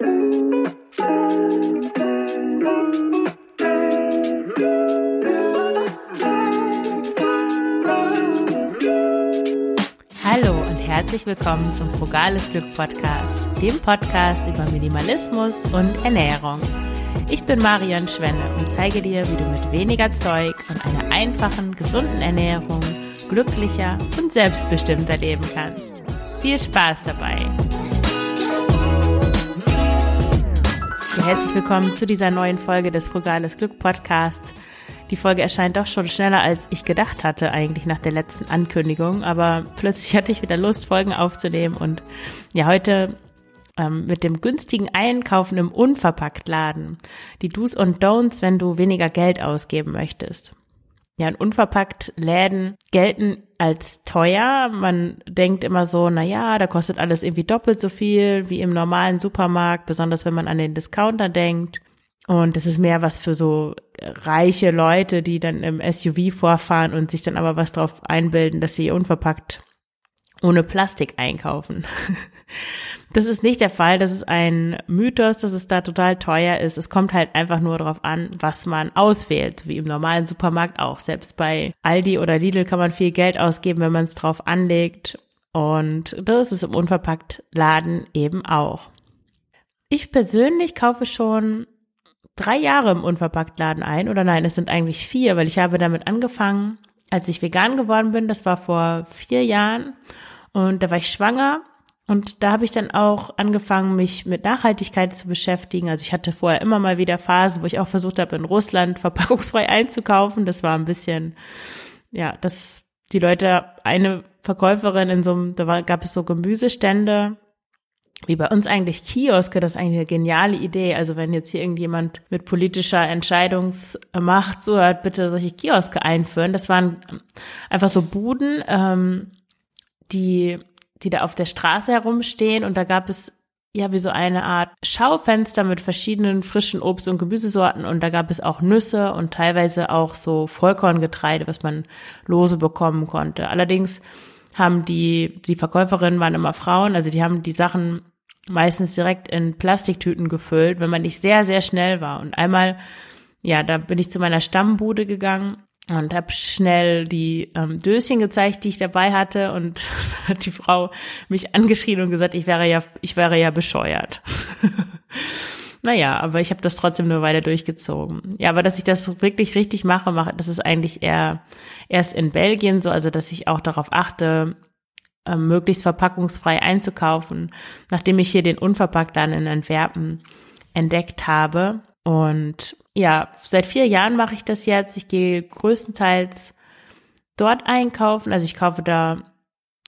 Hallo und herzlich willkommen zum Frugales Glück Podcast, dem Podcast über Minimalismus und Ernährung. Ich bin Marion Schwenne und zeige dir, wie du mit weniger Zeug und einer einfachen, gesunden Ernährung glücklicher und selbstbestimmter leben kannst. Viel Spaß dabei! Herzlich willkommen zu dieser neuen Folge des Frugales Glück Podcasts. Die Folge erscheint doch schon schneller, als ich gedacht hatte, eigentlich nach der letzten Ankündigung. Aber plötzlich hatte ich wieder Lust, Folgen aufzunehmen. Und ja, heute ähm, mit dem günstigen Einkaufen im Unverpacktladen. Die Do's und Don'ts, wenn du weniger Geld ausgeben möchtest. Ja, in unverpackt Läden gelten als teuer. Man denkt immer so, na ja, da kostet alles irgendwie doppelt so viel wie im normalen Supermarkt, besonders wenn man an den Discounter denkt. Und das ist mehr was für so reiche Leute, die dann im SUV vorfahren und sich dann aber was drauf einbilden, dass sie unverpackt ohne Plastik einkaufen. Das ist nicht der Fall. Das ist ein Mythos, dass es da total teuer ist. Es kommt halt einfach nur darauf an, was man auswählt, wie im normalen Supermarkt auch. Selbst bei Aldi oder Lidl kann man viel Geld ausgeben, wenn man es drauf anlegt. Und das ist im Unverpackt-Laden eben auch. Ich persönlich kaufe schon drei Jahre im Unverpackt-Laden ein. Oder nein, es sind eigentlich vier, weil ich habe damit angefangen, als ich vegan geworden bin. Das war vor vier Jahren. Und da war ich schwanger und da habe ich dann auch angefangen, mich mit Nachhaltigkeit zu beschäftigen. Also ich hatte vorher immer mal wieder Phasen, wo ich auch versucht habe, in Russland verpackungsfrei einzukaufen. Das war ein bisschen, ja, dass die Leute, eine Verkäuferin in so einem, da war, gab es so Gemüsestände, wie bei uns eigentlich Kioske, das ist eigentlich eine geniale Idee. Also wenn jetzt hier irgendjemand mit politischer Entscheidungsmacht zuhört, bitte solche Kioske einführen. Das waren einfach so Buden, ähm, die die da auf der Straße herumstehen und da gab es ja wie so eine Art Schaufenster mit verschiedenen frischen Obst- und Gemüsesorten und da gab es auch Nüsse und teilweise auch so Vollkorngetreide, was man lose bekommen konnte. Allerdings haben die, die Verkäuferinnen waren immer Frauen, also die haben die Sachen meistens direkt in Plastiktüten gefüllt, wenn man nicht sehr, sehr schnell war. Und einmal, ja, da bin ich zu meiner Stammbude gegangen und habe schnell die ähm, Döschen gezeigt, die ich dabei hatte und hat die Frau mich angeschrien und gesagt, ich wäre ja ich wäre ja bescheuert. naja, aber ich habe das trotzdem nur weiter durchgezogen. Ja, aber dass ich das wirklich richtig mache, mache das ist eigentlich eher erst in Belgien so, also dass ich auch darauf achte, äh, möglichst verpackungsfrei einzukaufen, nachdem ich hier den Unverpackt dann in Antwerpen entdeckt habe und ja, seit vier Jahren mache ich das jetzt. Ich gehe größtenteils dort einkaufen. Also ich kaufe da,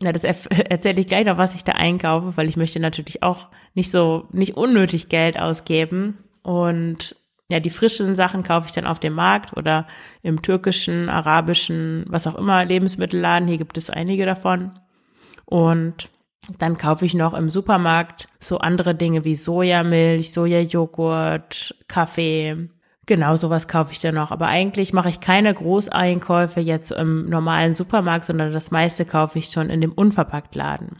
na, das erzähle ich gleich noch, was ich da einkaufe, weil ich möchte natürlich auch nicht so, nicht unnötig Geld ausgeben. Und ja, die frischen Sachen kaufe ich dann auf dem Markt oder im türkischen, arabischen, was auch immer Lebensmittelladen. Hier gibt es einige davon. Und dann kaufe ich noch im Supermarkt so andere Dinge wie Sojamilch, Sojajoghurt, Kaffee, Genau, sowas kaufe ich dann noch. Aber eigentlich mache ich keine Großeinkäufe jetzt im normalen Supermarkt, sondern das meiste kaufe ich schon in dem Unverpacktladen.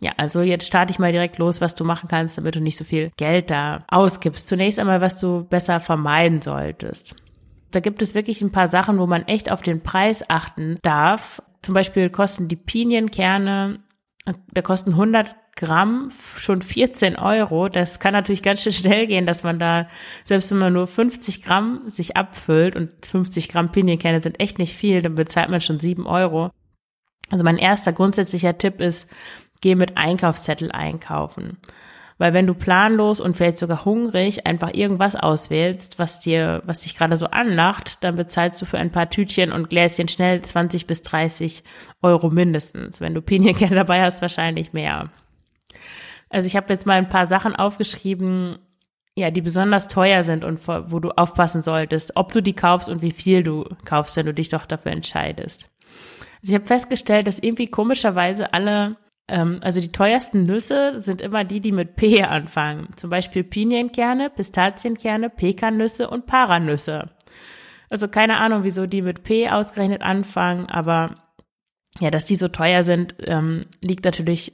Ja, also jetzt starte ich mal direkt los, was du machen kannst, damit du nicht so viel Geld da ausgibst. Zunächst einmal, was du besser vermeiden solltest. Da gibt es wirklich ein paar Sachen, wo man echt auf den Preis achten darf. Zum Beispiel kosten die Pinienkerne, da kosten 100 Gramm schon 14 Euro. Das kann natürlich ganz schön schnell gehen, dass man da, selbst wenn man nur 50 Gramm sich abfüllt und 50 Gramm Pinienkerne sind echt nicht viel, dann bezahlt man schon 7 Euro. Also mein erster grundsätzlicher Tipp ist, geh mit Einkaufszettel einkaufen. Weil wenn du planlos und vielleicht sogar hungrig einfach irgendwas auswählst, was dir, was dich gerade so anlacht, dann bezahlst du für ein paar Tütchen und Gläschen schnell 20 bis 30 Euro mindestens. Wenn du Pinienkerne dabei hast, wahrscheinlich mehr. Also ich habe jetzt mal ein paar Sachen aufgeschrieben, ja, die besonders teuer sind und wo du aufpassen solltest, ob du die kaufst und wie viel du kaufst, wenn du dich doch dafür entscheidest. Also ich habe festgestellt, dass irgendwie komischerweise alle, ähm, also die teuersten Nüsse sind immer die, die mit P anfangen. Zum Beispiel Pinienkerne, Pistazienkerne, Pekannüsse und Paranüsse. Also keine Ahnung, wieso die mit P ausgerechnet anfangen, aber ja, dass die so teuer sind, ähm, liegt natürlich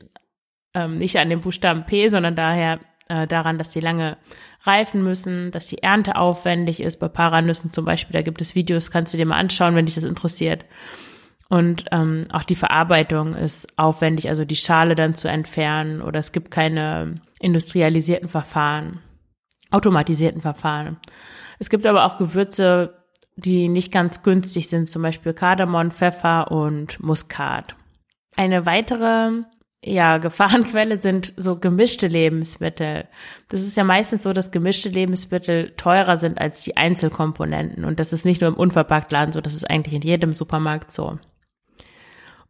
ähm, nicht an dem Buchstaben P, sondern daher, äh, daran, dass die lange reifen müssen, dass die Ernte aufwendig ist. Bei Paranüssen zum Beispiel, da gibt es Videos, kannst du dir mal anschauen, wenn dich das interessiert. Und ähm, auch die Verarbeitung ist aufwendig, also die Schale dann zu entfernen oder es gibt keine industrialisierten Verfahren, automatisierten Verfahren. Es gibt aber auch Gewürze, die nicht ganz günstig sind, zum Beispiel Kardamom, Pfeffer und Muskat. Eine weitere ja, Gefahrenquelle sind so gemischte Lebensmittel. Das ist ja meistens so, dass gemischte Lebensmittel teurer sind als die Einzelkomponenten. Und das ist nicht nur im Unverpacktladen so, das ist eigentlich in jedem Supermarkt so.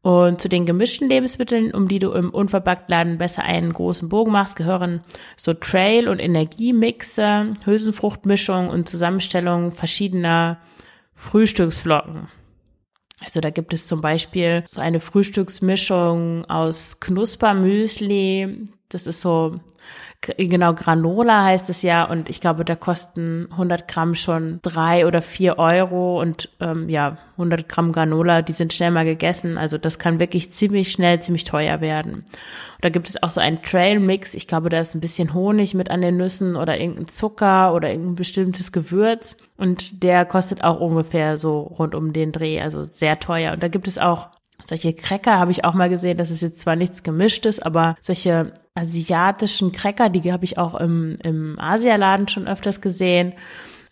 Und zu den gemischten Lebensmitteln, um die du im Unverpacktladen besser einen großen Bogen machst, gehören so Trail- und Energiemixe, Hülsenfruchtmischung und Zusammenstellung verschiedener Frühstücksflocken. Also da gibt es zum Beispiel so eine Frühstücksmischung aus Knuspermüsli. Das ist so genau Granola heißt es ja und ich glaube, da kosten 100 Gramm schon drei oder vier Euro und ähm, ja 100 Gramm Granola, die sind schnell mal gegessen. Also das kann wirklich ziemlich schnell ziemlich teuer werden. Und da gibt es auch so einen Trail Mix. Ich glaube, da ist ein bisschen Honig mit an den Nüssen oder irgendein Zucker oder irgendein bestimmtes Gewürz und der kostet auch ungefähr so rund um den Dreh, also sehr teuer. Und da gibt es auch solche Cracker habe ich auch mal gesehen, das ist jetzt zwar nichts gemischtes, aber solche asiatischen Cracker, die habe ich auch im, im Asialaden schon öfters gesehen.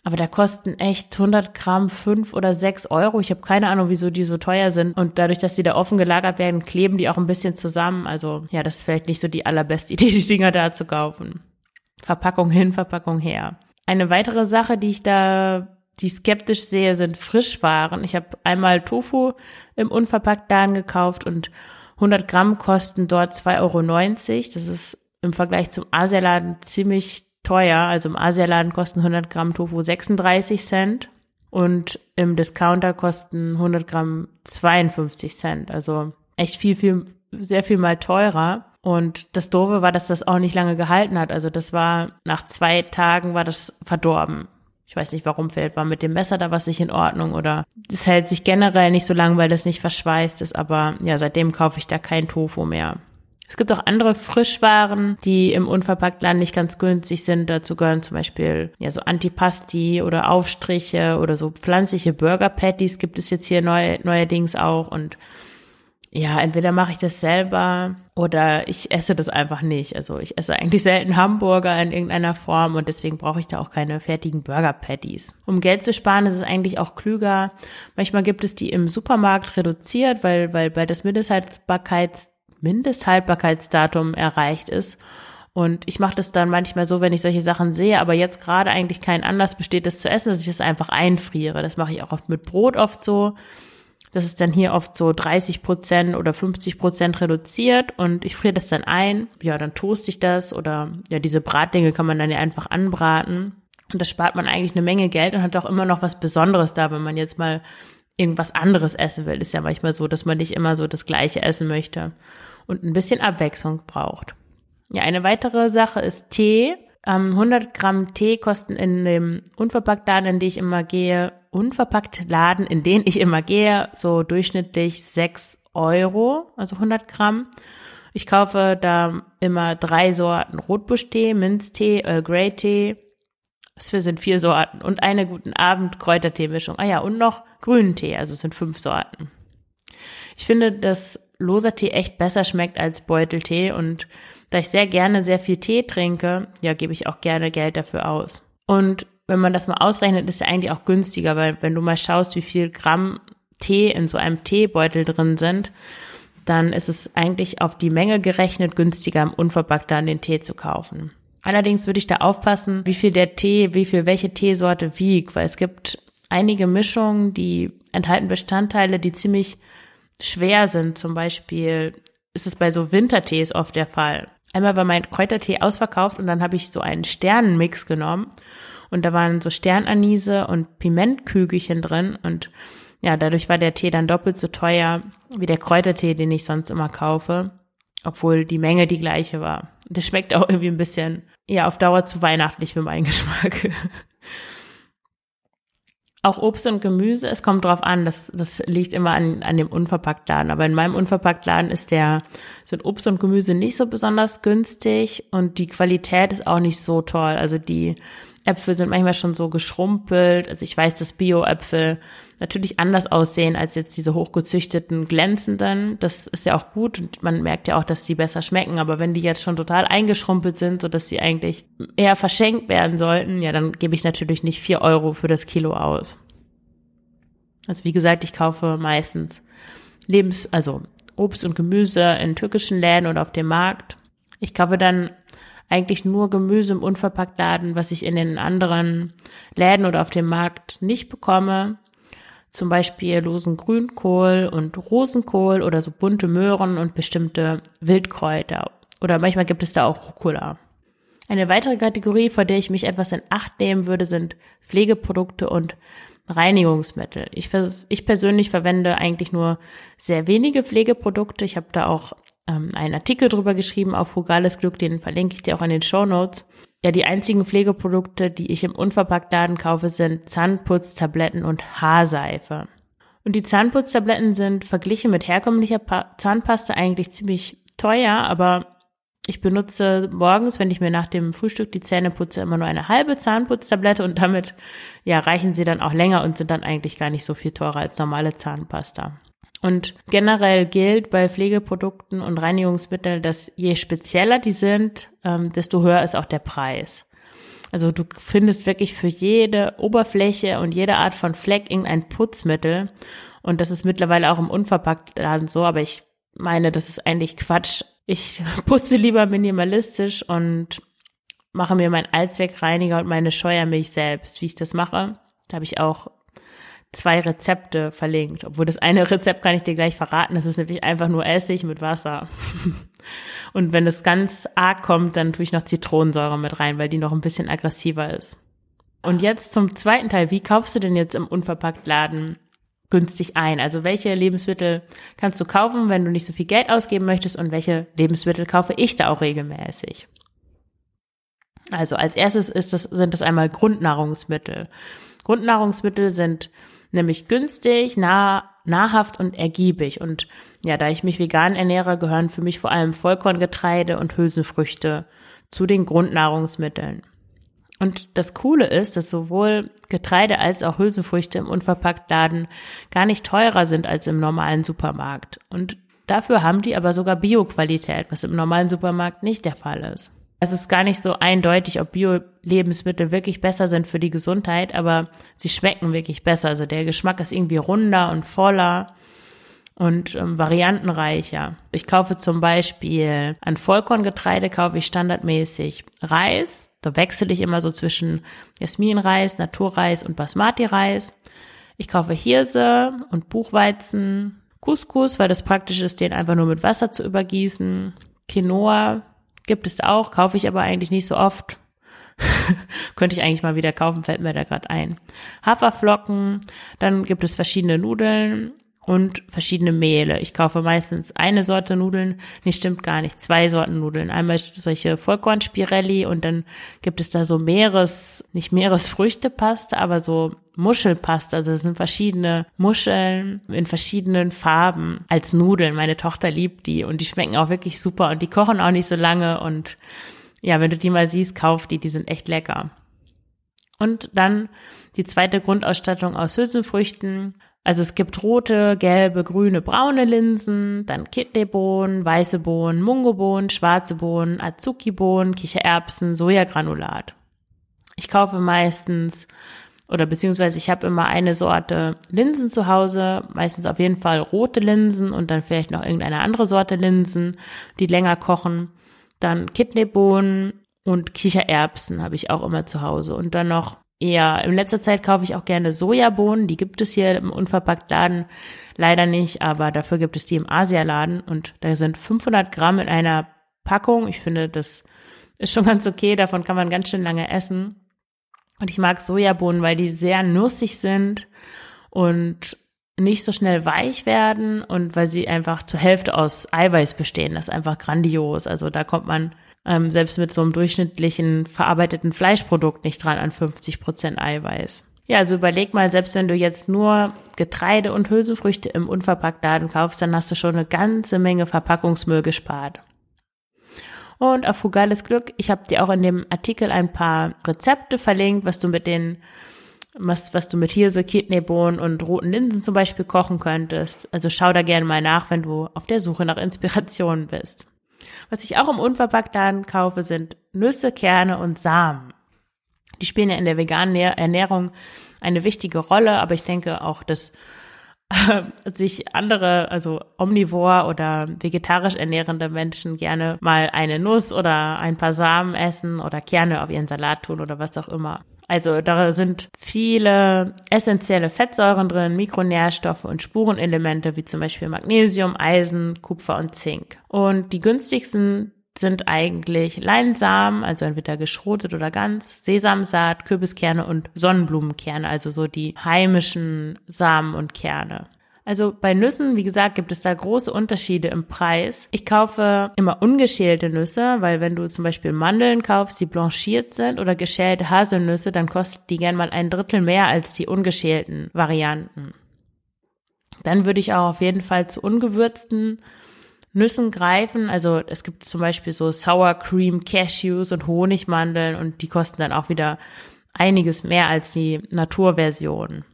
Aber da kosten echt 100 Gramm fünf oder sechs Euro. Ich habe keine Ahnung, wieso die so teuer sind. Und dadurch, dass die da offen gelagert werden, kleben die auch ein bisschen zusammen. Also ja, das fällt nicht so die allerbeste Idee, die Dinger da zu kaufen. Verpackung hin, Verpackung her. Eine weitere Sache, die ich da die skeptisch sehe, sind Frischwaren. Ich habe einmal Tofu im Unverpacktladen gekauft und 100 Gramm kosten dort 2,90 Euro. Das ist im Vergleich zum Asialaden ziemlich teuer. Also im Asialaden kosten 100 Gramm Tofu 36 Cent und im Discounter kosten 100 Gramm 52 Cent. Also echt viel, viel, sehr viel mal teurer. Und das Doofe war, dass das auch nicht lange gehalten hat. Also das war, nach zwei Tagen war das verdorben. Ich weiß nicht, warum vielleicht war mit dem Messer da was nicht in Ordnung oder es hält sich generell nicht so lang, weil das nicht verschweißt ist, aber ja, seitdem kaufe ich da kein Tofu mehr. Es gibt auch andere Frischwaren, die im Unverpacktladen nicht ganz günstig sind. Dazu gehören zum Beispiel ja so Antipasti oder Aufstriche oder so pflanzliche Burger Patties gibt es jetzt hier neu, neuerdings auch und ja, entweder mache ich das selber oder ich esse das einfach nicht. Also ich esse eigentlich selten Hamburger in irgendeiner Form und deswegen brauche ich da auch keine fertigen Burger Patties. Um Geld zu sparen, ist es eigentlich auch klüger. Manchmal gibt es die im Supermarkt reduziert, weil, weil, weil das Mindesthaltbarkeits, Mindesthaltbarkeitsdatum erreicht ist. Und ich mache das dann manchmal so, wenn ich solche Sachen sehe, aber jetzt gerade eigentlich kein Anlass besteht, das zu essen, dass ich das einfach einfriere. Das mache ich auch oft mit Brot oft so das ist dann hier oft so 30 Prozent oder 50 Prozent reduziert und ich friere das dann ein. Ja, dann toast ich das oder ja, diese Bratdinge kann man dann ja einfach anbraten. Und das spart man eigentlich eine Menge Geld und hat auch immer noch was Besonderes da, wenn man jetzt mal irgendwas anderes essen will. Ist ja manchmal so, dass man nicht immer so das Gleiche essen möchte und ein bisschen Abwechslung braucht. Ja, eine weitere Sache ist Tee. 100 ähm, Gramm Tee kosten in dem Unverpacktladen, in den ich immer gehe, unverpackt Laden, in den ich immer gehe, so durchschnittlich 6 Euro, also 100 Gramm. Ich kaufe da immer drei Sorten Rotbuschtee, Minztee, Earl Grey Tee. Das sind vier Sorten und eine guten Abend Kräutertee-Mischung. Ah ja, und noch grünen Tee, also es sind fünf Sorten. Ich finde, dass loser Tee echt besser schmeckt als Beuteltee und da ich sehr gerne sehr viel Tee trinke, ja, gebe ich auch gerne Geld dafür aus. Und wenn man das mal ausrechnet, ist ja eigentlich auch günstiger, weil wenn du mal schaust, wie viel Gramm Tee in so einem Teebeutel drin sind, dann ist es eigentlich auf die Menge gerechnet günstiger, im Unverpackter den Tee zu kaufen. Allerdings würde ich da aufpassen, wie viel der Tee, wie viel welche Teesorte wiegt, weil es gibt einige Mischungen, die enthalten Bestandteile, die ziemlich schwer sind. Zum Beispiel ist es bei so Wintertees oft der Fall. Einmal war mein Kräutertee ausverkauft und dann habe ich so einen Sternenmix genommen und da waren so Sternanise und Pimentkügelchen drin und ja, dadurch war der Tee dann doppelt so teuer wie der Kräutertee, den ich sonst immer kaufe, obwohl die Menge die gleiche war. Das schmeckt auch irgendwie ein bisschen, ja, auf Dauer zu weihnachtlich für meinen Geschmack. auch Obst und Gemüse, es kommt drauf an, das, das liegt immer an, an dem Unverpacktladen. Aber in meinem Unverpacktladen ist der, sind Obst und Gemüse nicht so besonders günstig und die Qualität ist auch nicht so toll. Also die Äpfel sind manchmal schon so geschrumpelt. Also ich weiß, dass Bio-Äpfel natürlich anders aussehen als jetzt diese hochgezüchteten, glänzenden. Das ist ja auch gut und man merkt ja auch, dass die besser schmecken. Aber wenn die jetzt schon total eingeschrumpelt sind, so dass sie eigentlich eher verschenkt werden sollten, ja, dann gebe ich natürlich nicht vier Euro für das Kilo aus. Also wie gesagt, ich kaufe meistens Lebens, also Obst und Gemüse in türkischen Läden oder auf dem Markt. Ich kaufe dann eigentlich nur Gemüse im Unverpacktladen, was ich in den anderen Läden oder auf dem Markt nicht bekomme. Zum Beispiel losen Grünkohl und Rosenkohl oder so bunte Möhren und bestimmte Wildkräuter. Oder manchmal gibt es da auch Rucola. Eine weitere Kategorie, vor der ich mich etwas in Acht nehmen würde, sind Pflegeprodukte und Reinigungsmittel. Ich, ich persönlich verwende eigentlich nur sehr wenige Pflegeprodukte. Ich habe da auch ähm, einen Artikel drüber geschrieben auf Frugales Glück, den verlinke ich dir auch in den Show Notes. Ja, die einzigen Pflegeprodukte, die ich im Unverpacktladen kaufe, sind Zahnputztabletten und Haarseife. Und die Zahnputztabletten sind verglichen mit herkömmlicher pa Zahnpasta eigentlich ziemlich teuer, aber ich benutze morgens, wenn ich mir nach dem Frühstück die Zähne putze, immer nur eine halbe Zahnputztablette und damit ja reichen sie dann auch länger und sind dann eigentlich gar nicht so viel teurer als normale Zahnpasta. Und generell gilt bei Pflegeprodukten und Reinigungsmitteln, dass je spezieller die sind, ähm, desto höher ist auch der Preis. Also du findest wirklich für jede Oberfläche und jede Art von Fleck irgendein Putzmittel. Und das ist mittlerweile auch im Unverpacktladen so, aber ich meine, das ist eigentlich Quatsch. Ich putze lieber minimalistisch und mache mir meinen Allzweckreiniger und meine Scheuermilch selbst. Wie ich das mache, da habe ich auch zwei Rezepte verlinkt. Obwohl das eine Rezept kann ich dir gleich verraten. Das ist nämlich einfach nur Essig mit Wasser. Und wenn es ganz arg kommt, dann tue ich noch Zitronensäure mit rein, weil die noch ein bisschen aggressiver ist. Und jetzt zum zweiten Teil. Wie kaufst du denn jetzt im Unverpacktladen günstig ein? Also welche Lebensmittel kannst du kaufen, wenn du nicht so viel Geld ausgeben möchtest und welche Lebensmittel kaufe ich da auch regelmäßig? Also als erstes ist das, sind das einmal Grundnahrungsmittel. Grundnahrungsmittel sind nämlich günstig, nah, nahrhaft und ergiebig. Und ja, da ich mich vegan ernähre, gehören für mich vor allem Vollkorngetreide und Hülsenfrüchte zu den Grundnahrungsmitteln. Und das Coole ist, dass sowohl Getreide als auch Hülsenfrüchte im Unverpacktladen gar nicht teurer sind als im normalen Supermarkt. Und dafür haben die aber sogar Bioqualität, was im normalen Supermarkt nicht der Fall ist. Es ist gar nicht so eindeutig, ob Bio-Lebensmittel wirklich besser sind für die Gesundheit, aber sie schmecken wirklich besser. Also der Geschmack ist irgendwie runder und voller und ähm, variantenreicher. Ich kaufe zum Beispiel an Vollkorngetreide kaufe ich standardmäßig Reis. Da wechsle ich immer so zwischen Jasminreis, Naturreis und Basmati-Reis. Ich kaufe Hirse und Buchweizen, Couscous, weil das praktisch ist, den einfach nur mit Wasser zu übergießen. Quinoa, Gibt es auch, kaufe ich aber eigentlich nicht so oft. Könnte ich eigentlich mal wieder kaufen, fällt mir da gerade ein. Haferflocken, dann gibt es verschiedene Nudeln und verschiedene Mehle. Ich kaufe meistens eine Sorte Nudeln, nee, stimmt gar nicht, zwei Sorten Nudeln. Einmal solche Vollkornspirelli und dann gibt es da so Meeres, nicht Meeresfrüchtepasta, aber so Muschelpasta. Also es sind verschiedene Muscheln in verschiedenen Farben als Nudeln. Meine Tochter liebt die und die schmecken auch wirklich super und die kochen auch nicht so lange und ja, wenn du die mal siehst, kauf die, die sind echt lecker. Und dann die zweite Grundausstattung aus Hülsenfrüchten, also es gibt rote, gelbe, grüne, braune Linsen, dann Kidneybohnen, weiße Bohnen, Mungobohnen, schwarze Bohnen, Azuki-Bohnen, Kichererbsen, Sojagranulat. Ich kaufe meistens oder beziehungsweise ich habe immer eine Sorte Linsen zu Hause, meistens auf jeden Fall rote Linsen und dann vielleicht noch irgendeine andere Sorte Linsen, die länger kochen. Dann Kidneybohnen und Kichererbsen habe ich auch immer zu Hause und dann noch eher, in letzter Zeit kaufe ich auch gerne Sojabohnen, die gibt es hier im Unverpacktladen leider nicht, aber dafür gibt es die im Asialaden und da sind 500 Gramm in einer Packung. Ich finde, das ist schon ganz okay, davon kann man ganz schön lange essen. Und ich mag Sojabohnen, weil die sehr nussig sind und nicht so schnell weich werden und weil sie einfach zur Hälfte aus Eiweiß bestehen. Das ist einfach grandios. Also da kommt man ähm, selbst mit so einem durchschnittlichen verarbeiteten Fleischprodukt nicht dran an 50 Prozent Eiweiß. Ja, also überleg mal, selbst wenn du jetzt nur Getreide und Hülsenfrüchte im Unverpacktladen kaufst, dann hast du schon eine ganze Menge Verpackungsmüll gespart. Und auf frugales Glück, ich habe dir auch in dem Artikel ein paar Rezepte verlinkt, was du mit den was, was du mit Hirse, Kidneybohnen und roten Linsen zum Beispiel kochen könntest. Also schau da gerne mal nach, wenn du auf der Suche nach Inspirationen bist. Was ich auch im Unverpacktladen kaufe, sind Nüsse, Kerne und Samen. Die spielen ja in der veganen Ernährung eine wichtige Rolle, aber ich denke auch, dass äh, sich andere, also omnivor oder vegetarisch ernährende Menschen gerne mal eine Nuss oder ein paar Samen essen oder Kerne auf ihren Salat tun oder was auch immer. Also da sind viele essentielle Fettsäuren drin, Mikronährstoffe und Spurenelemente wie zum Beispiel Magnesium, Eisen, Kupfer und Zink. Und die günstigsten sind eigentlich Leinsamen, also entweder geschrotet oder ganz, Sesamsaat, Kürbiskerne und Sonnenblumenkerne, also so die heimischen Samen und Kerne. Also bei Nüssen, wie gesagt, gibt es da große Unterschiede im Preis. Ich kaufe immer ungeschälte Nüsse, weil wenn du zum Beispiel Mandeln kaufst, die blanchiert sind oder geschälte Haselnüsse, dann kostet die gern mal ein Drittel mehr als die ungeschälten Varianten. Dann würde ich auch auf jeden Fall zu ungewürzten Nüssen greifen. Also es gibt zum Beispiel so Sour Cream Cashews und Honigmandeln und die kosten dann auch wieder einiges mehr als die Naturversion.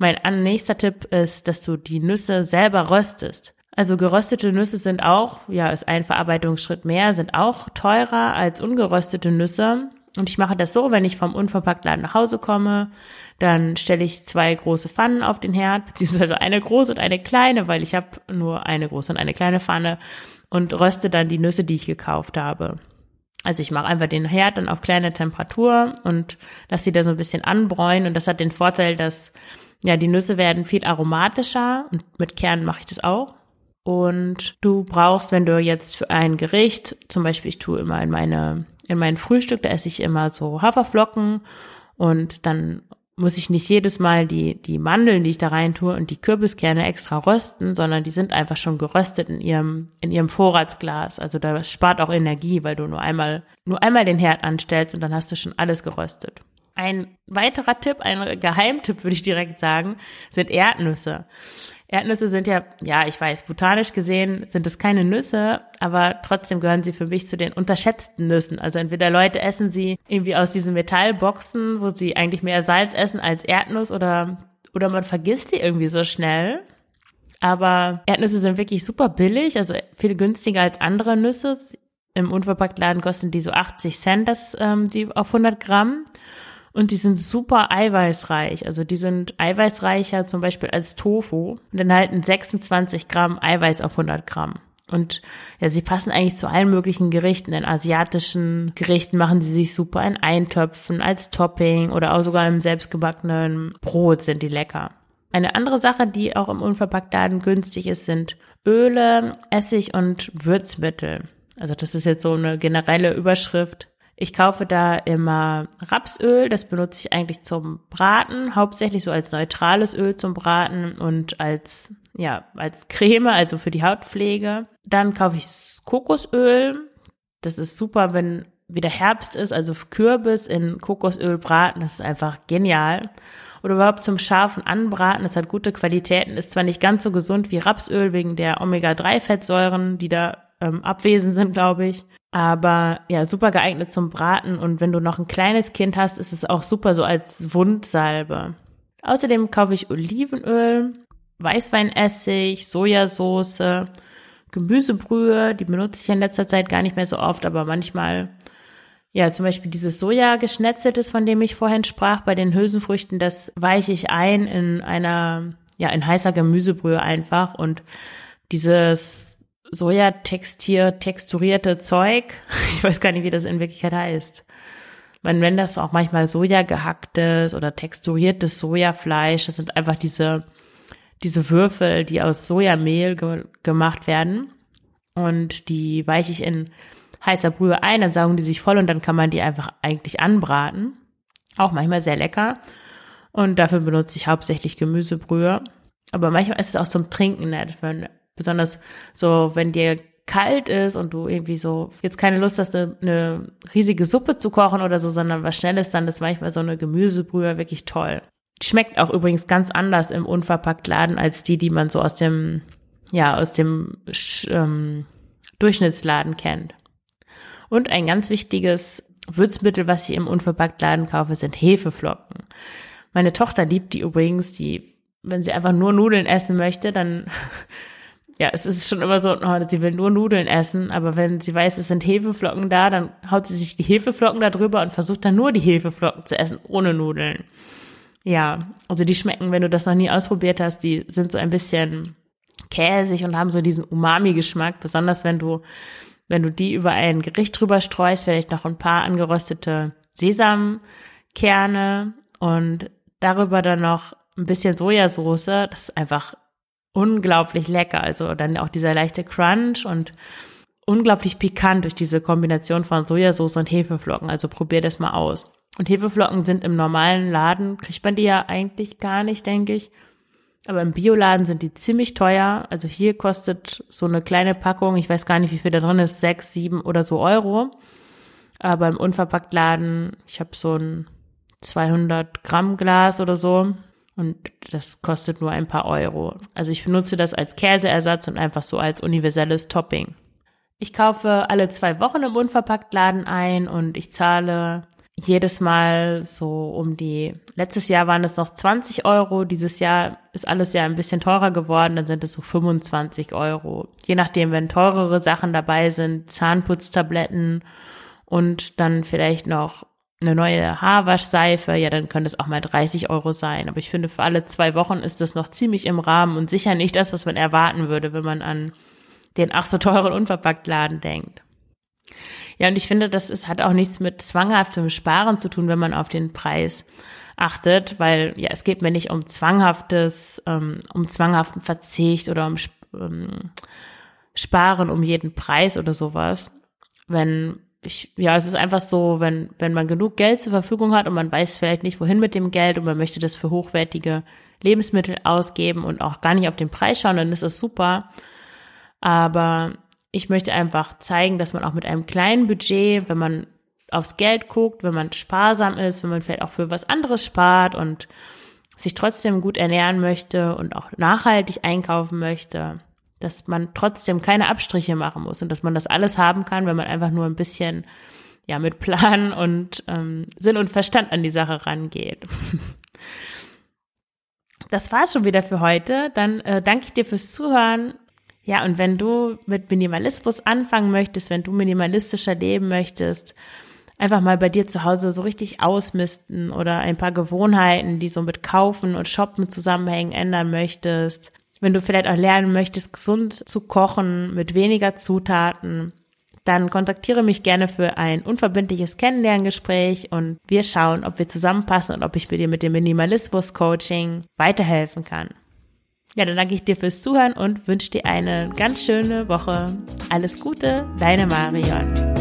Mein nächster Tipp ist, dass du die Nüsse selber röstest. Also geröstete Nüsse sind auch, ja, ist ein Verarbeitungsschritt mehr, sind auch teurer als ungeröstete Nüsse. Und ich mache das so, wenn ich vom Unverpacktladen nach Hause komme, dann stelle ich zwei große Pfannen auf den Herd, beziehungsweise eine große und eine kleine, weil ich habe nur eine große und eine kleine Pfanne und röste dann die Nüsse, die ich gekauft habe. Also ich mache einfach den Herd dann auf kleine Temperatur und lasse die da so ein bisschen anbräunen und das hat den Vorteil, dass ja, die Nüsse werden viel aromatischer und mit Kernen mache ich das auch. Und du brauchst, wenn du jetzt für ein Gericht, zum Beispiel ich tue immer in meine, in mein Frühstück, da esse ich immer so Haferflocken und dann muss ich nicht jedes Mal die, die Mandeln, die ich da rein tue und die Kürbiskerne extra rösten, sondern die sind einfach schon geröstet in ihrem, in ihrem Vorratsglas. Also da spart auch Energie, weil du nur einmal, nur einmal den Herd anstellst und dann hast du schon alles geröstet. Ein weiterer Tipp, ein Geheimtipp würde ich direkt sagen, sind Erdnüsse. Erdnüsse sind ja, ja, ich weiß, botanisch gesehen sind es keine Nüsse, aber trotzdem gehören sie für mich zu den unterschätzten Nüssen. Also entweder Leute essen sie irgendwie aus diesen Metallboxen, wo sie eigentlich mehr Salz essen als Erdnuss oder, oder man vergisst die irgendwie so schnell. Aber Erdnüsse sind wirklich super billig, also viel günstiger als andere Nüsse. Im Unverpacktladen kosten die so 80 Cent das, ähm, die auf 100 Gramm. Und die sind super eiweißreich. Also die sind eiweißreicher zum Beispiel als Tofu und enthalten 26 Gramm Eiweiß auf 100 Gramm. Und ja, sie passen eigentlich zu allen möglichen Gerichten. In asiatischen Gerichten machen sie sich super in Eintöpfen, als Topping oder auch sogar im selbstgebackenen Brot sind die lecker. Eine andere Sache, die auch im Unverpacktladen günstig ist, sind Öle, Essig und Würzmittel. Also das ist jetzt so eine generelle Überschrift. Ich kaufe da immer Rapsöl, das benutze ich eigentlich zum Braten, hauptsächlich so als neutrales Öl zum Braten und als, ja, als Creme, also für die Hautpflege. Dann kaufe ich Kokosöl. Das ist super, wenn wieder Herbst ist, also Kürbis in Kokosöl braten, das ist einfach genial. Oder überhaupt zum scharfen Anbraten, das hat gute Qualitäten, ist zwar nicht ganz so gesund wie Rapsöl wegen der Omega-3-Fettsäuren, die da ähm, abwesend sind, glaube ich. Aber ja, super geeignet zum Braten. Und wenn du noch ein kleines Kind hast, ist es auch super so als Wundsalbe. Außerdem kaufe ich Olivenöl, Weißweinessig, Sojasauce, Gemüsebrühe. Die benutze ich in letzter Zeit gar nicht mehr so oft, aber manchmal. Ja, zum Beispiel dieses Soja geschnetzeltes, von dem ich vorhin sprach, bei den Hülsenfrüchten, das weiche ich ein in einer, ja, in heißer Gemüsebrühe einfach und dieses Sojatextier, texturierte Zeug. Ich weiß gar nicht, wie das in Wirklichkeit heißt. Man nennt das auch manchmal Soja gehacktes oder texturiertes Sojafleisch. Das sind einfach diese, diese Würfel, die aus Sojamehl ge gemacht werden. Und die weiche ich in heißer Brühe ein, dann saugen die sich voll und dann kann man die einfach eigentlich anbraten. Auch manchmal sehr lecker. Und dafür benutze ich hauptsächlich Gemüsebrühe. Aber manchmal ist es auch zum Trinken nett, wenn Besonders so, wenn dir kalt ist und du irgendwie so jetzt keine Lust hast, eine, riesige Suppe zu kochen oder so, sondern was Schnelles, dann ist manchmal so eine Gemüsebrühe wirklich toll. Schmeckt auch übrigens ganz anders im Unverpacktladen als die, die man so aus dem, ja, aus dem ähm, Durchschnittsladen kennt. Und ein ganz wichtiges Würzmittel, was ich im Unverpacktladen kaufe, sind Hefeflocken. Meine Tochter liebt die übrigens, die, wenn sie einfach nur Nudeln essen möchte, dann ja, es ist schon immer so, oh, sie will nur Nudeln essen, aber wenn sie weiß, es sind Hefeflocken da, dann haut sie sich die Hefeflocken da drüber und versucht dann nur die Hefeflocken zu essen, ohne Nudeln. Ja, also die schmecken, wenn du das noch nie ausprobiert hast, die sind so ein bisschen käsig und haben so diesen Umami-Geschmack, besonders wenn du, wenn du die über ein Gericht drüber streust, vielleicht noch ein paar angeröstete Sesamkerne und darüber dann noch ein bisschen Sojasauce, das ist einfach unglaublich lecker. Also dann auch dieser leichte Crunch und unglaublich pikant durch diese Kombination von Sojasauce und Hefeflocken. Also probier das mal aus. Und Hefeflocken sind im normalen Laden, kriegt man die ja eigentlich gar nicht, denke ich. Aber im Bioladen sind die ziemlich teuer. Also hier kostet so eine kleine Packung, ich weiß gar nicht, wie viel da drin ist, sechs, sieben oder so Euro. Aber im Unverpacktladen, ich habe so ein 200 Gramm Glas oder so, und das kostet nur ein paar Euro. Also ich benutze das als Käseersatz und einfach so als universelles Topping. Ich kaufe alle zwei Wochen im Unverpacktladen ein und ich zahle jedes Mal so um die, letztes Jahr waren es noch 20 Euro, dieses Jahr ist alles ja ein bisschen teurer geworden, dann sind es so 25 Euro. Je nachdem, wenn teurere Sachen dabei sind, Zahnputztabletten und dann vielleicht noch eine neue Haarwaschseife, ja, dann könnte es auch mal 30 Euro sein. Aber ich finde, für alle zwei Wochen ist das noch ziemlich im Rahmen und sicher nicht das, was man erwarten würde, wenn man an den ach so teuren Unverpacktladen denkt. Ja, und ich finde, das ist, hat auch nichts mit zwanghaftem Sparen zu tun, wenn man auf den Preis achtet, weil ja, es geht mir nicht um zwanghaftes, ähm, um zwanghaften Verzicht oder um ähm, Sparen um jeden Preis oder sowas. Wenn ich, ja, es ist einfach so, wenn, wenn man genug Geld zur Verfügung hat und man weiß vielleicht nicht, wohin mit dem Geld und man möchte das für hochwertige Lebensmittel ausgeben und auch gar nicht auf den Preis schauen, dann ist es super. Aber ich möchte einfach zeigen, dass man auch mit einem kleinen Budget, wenn man aufs Geld guckt, wenn man sparsam ist, wenn man vielleicht auch für was anderes spart und sich trotzdem gut ernähren möchte und auch nachhaltig einkaufen möchte, dass man trotzdem keine Abstriche machen muss und dass man das alles haben kann, wenn man einfach nur ein bisschen ja mit Plan und ähm, Sinn und Verstand an die Sache rangeht. Das war's schon wieder für heute. Dann äh, danke ich dir fürs Zuhören. Ja, und wenn du mit Minimalismus anfangen möchtest, wenn du minimalistischer leben möchtest, einfach mal bei dir zu Hause so richtig ausmisten oder ein paar Gewohnheiten, die so mit Kaufen und Shoppen zusammenhängen, ändern möchtest, wenn du vielleicht auch lernen möchtest, gesund zu kochen mit weniger Zutaten, dann kontaktiere mich gerne für ein unverbindliches Kennenlerngespräch und wir schauen, ob wir zusammenpassen und ob ich dir mit dem Minimalismus-Coaching weiterhelfen kann. Ja, dann danke ich dir fürs Zuhören und wünsche dir eine ganz schöne Woche. Alles Gute, deine Marion.